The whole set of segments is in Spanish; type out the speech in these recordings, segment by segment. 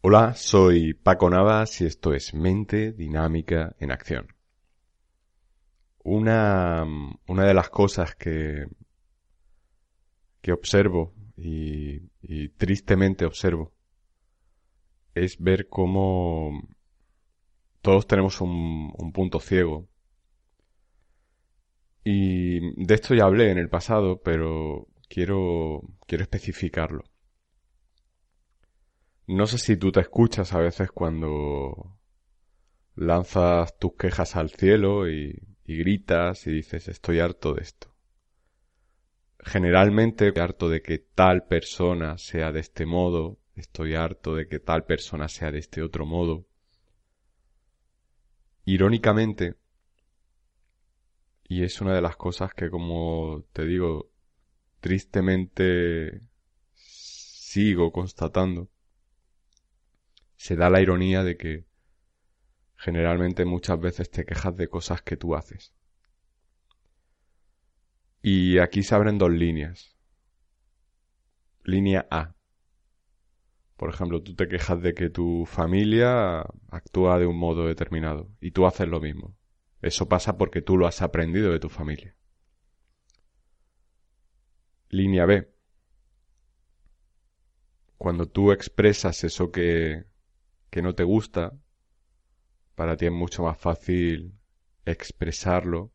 Hola, soy Paco Navas y esto es Mente Dinámica en Acción. Una, una de las cosas que, que observo y, y tristemente observo es ver cómo todos tenemos un, un punto ciego. Y de esto ya hablé en el pasado, pero quiero, quiero especificarlo. No sé si tú te escuchas a veces cuando lanzas tus quejas al cielo y, gritas y dices estoy harto de esto. Generalmente estoy harto de que tal persona sea de este modo, estoy harto de que tal persona sea de este otro modo. Irónicamente, y es una de las cosas que como te digo, tristemente sigo constatando, se da la ironía de que generalmente muchas veces te quejas de cosas que tú haces. Y aquí se abren dos líneas. Línea A. Por ejemplo, tú te quejas de que tu familia actúa de un modo determinado y tú haces lo mismo. Eso pasa porque tú lo has aprendido de tu familia. Línea B. Cuando tú expresas eso que, que no te gusta, para ti es mucho más fácil expresarlo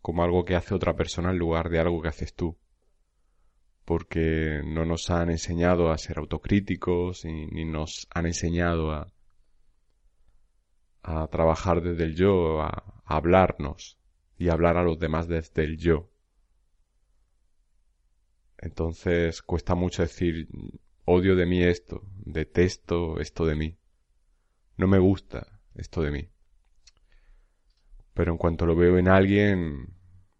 como algo que hace otra persona en lugar de algo que haces tú. Porque no nos han enseñado a ser autocríticos y, ni nos han enseñado a, a trabajar desde el yo, a, a hablarnos y hablar a los demás desde el yo. Entonces cuesta mucho decir odio de mí esto, detesto esto de mí, no me gusta esto de mí. Pero en cuanto lo veo en alguien,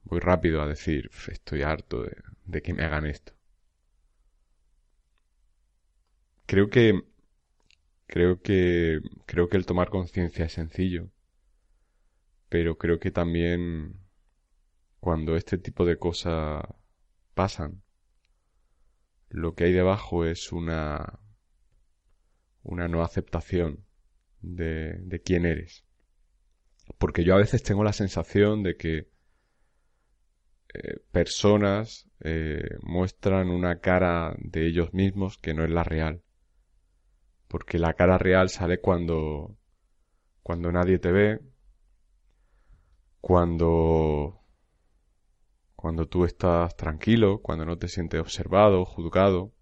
voy rápido a decir estoy harto de, de que me hagan esto. Creo que creo que creo que el tomar conciencia es sencillo, pero creo que también cuando este tipo de cosas pasan lo que hay debajo es una una no aceptación de, quién eres. Porque yo a veces tengo la sensación de que eh, personas eh, muestran una cara de ellos mismos que no es la real. Porque la cara real sale cuando cuando nadie te ve, cuando cuando tú estás tranquilo, cuando no te sientes observado, juzgado,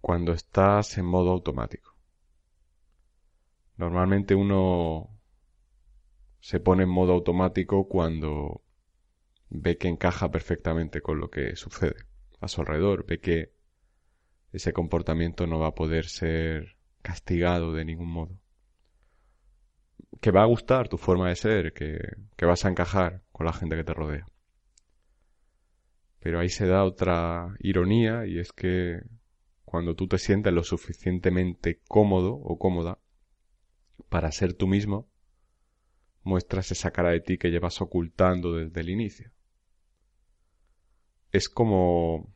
cuando estás en modo automático. Normalmente uno se pone en modo automático cuando ve que encaja perfectamente con lo que sucede a su alrededor, ve que ese comportamiento no va a poder ser castigado de ningún modo que va a gustar tu forma de ser, que, vas a encajar con la gente que te rodea. Pero ahí se da otra ironía y es que cuando tú te sientes lo suficientemente cómodo o cómoda para ser tú mismo, muestras esa cara de ti que llevas ocultando desde el inicio. Es como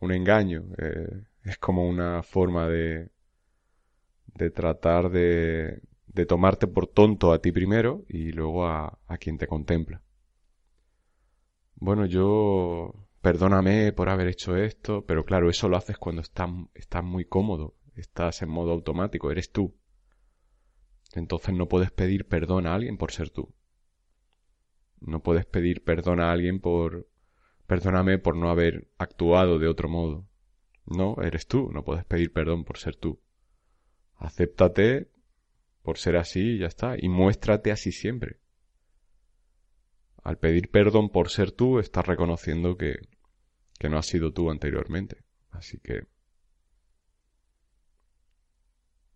un engaño, eh, es como una forma de, de tratar de, de tomarte por tonto a ti primero y luego a, a quien te contempla. Bueno, yo perdóname por haber hecho esto, pero claro, eso lo haces cuando estás, estás muy cómodo, estás en modo automático, eres tú. Entonces no puedes pedir perdón a alguien por ser tú. No puedes pedir perdón a alguien por perdóname por no haber actuado de otro modo. No, eres tú, no puedes pedir perdón por ser tú. Acéptate por ser así y ya está. Y muéstrate así siempre. Al pedir perdón por ser tú, estás reconociendo que, que no has sido tú anteriormente. Así que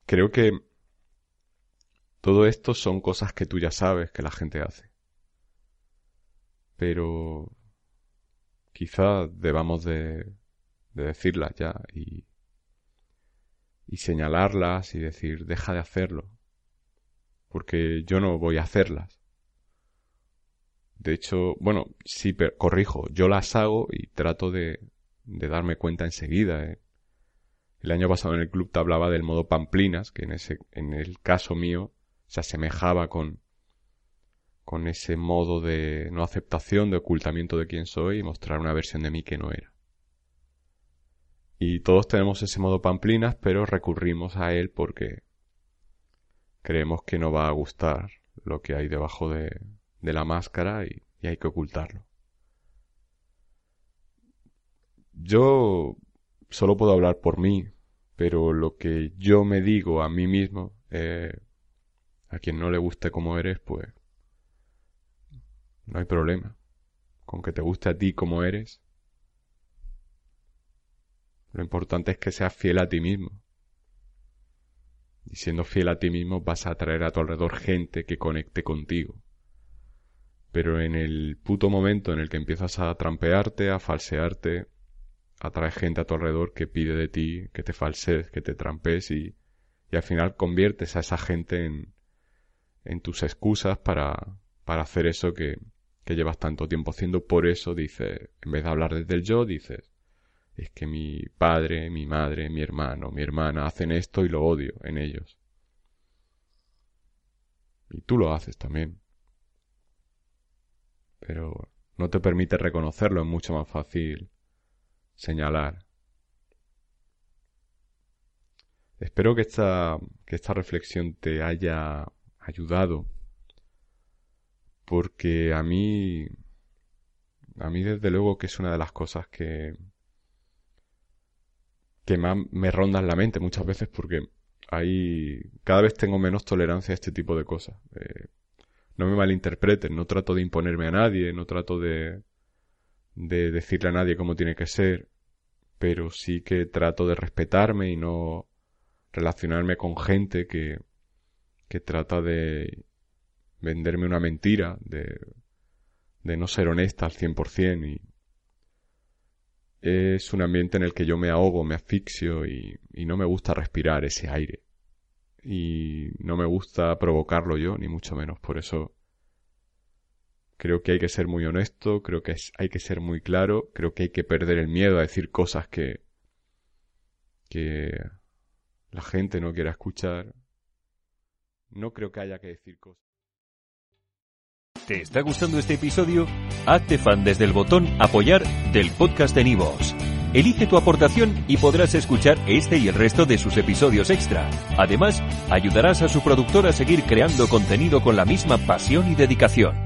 creo que todo esto son cosas que tú ya sabes que la gente hace. Pero quizá debamos de, decirlas ya y, señalarlas y decir, deja de hacerlo. Porque yo no voy a hacerlas. De hecho, bueno, sí, corrijo, yo las hago y trato de, de darme cuenta enseguida. ¿eh? El año pasado en el club te hablaba del modo pamplinas, que en, ese, en el caso mío se asemejaba con, con ese modo de no aceptación, de ocultamiento de quién soy y mostrar una versión de mí que no era. Y todos tenemos ese modo pamplinas, pero recurrimos a él porque creemos que no va a gustar lo que hay debajo de, de la máscara y, hay que ocultarlo. Yo solo puedo hablar por mí, pero lo que yo me digo a mí mismo, eh, a quien no le guste como eres, pues no hay problema. Con que te guste a ti como eres. Lo importante es que seas fiel a ti mismo. Y siendo fiel a ti mismo vas a atraer a tu alrededor gente que conecte contigo. Pero en el puto momento en el que empiezas a trampearte, a falsearte, atraes gente a tu alrededor que pide de ti que te falsees, que te trampes y, y al final conviertes a esa gente en, en tus excusas para, para hacer eso que, que llevas tanto tiempo haciendo. Por eso dices, en vez de hablar desde el yo, dices, es que mi padre, mi madre, mi hermano, mi hermana hacen esto y lo odio en ellos. Y tú lo haces también. Pero no te permite reconocerlo, es mucho más fácil señalar. Espero que esta, que esta reflexión te haya ayudado porque a mí, a mí desde luego que es una de las cosas que, que más me rondan la mente muchas veces porque hay, cada vez tengo menos tolerancia a este tipo de cosas. Eh, no me malinterpreten, no trato de imponerme a nadie, no trato de, de decirle a nadie cómo tiene que ser, pero sí que trato de respetarme y no relacionarme con gente que, que trata de venderme una mentira, de, de no ser honesta al 100% y es un ambiente en el que yo me ahogo, me asfixio y, no me gusta respirar ese aire. Y no me gusta provocarlo yo, ni mucho menos. Por eso creo que hay que ser muy honesto, creo que hay que ser muy claro, creo que hay que perder el miedo a decir cosas que, que la gente no quiera escuchar. No creo que haya que decir cosas. ¿Te está gustando este episodio? Hazte fan desde el botón Apoyar del podcast de Nivos. Elige tu aportación y podrás escuchar este y el resto de sus episodios extra. Además, ayudarás a su productor a seguir creando contenido con la misma pasión y dedicación.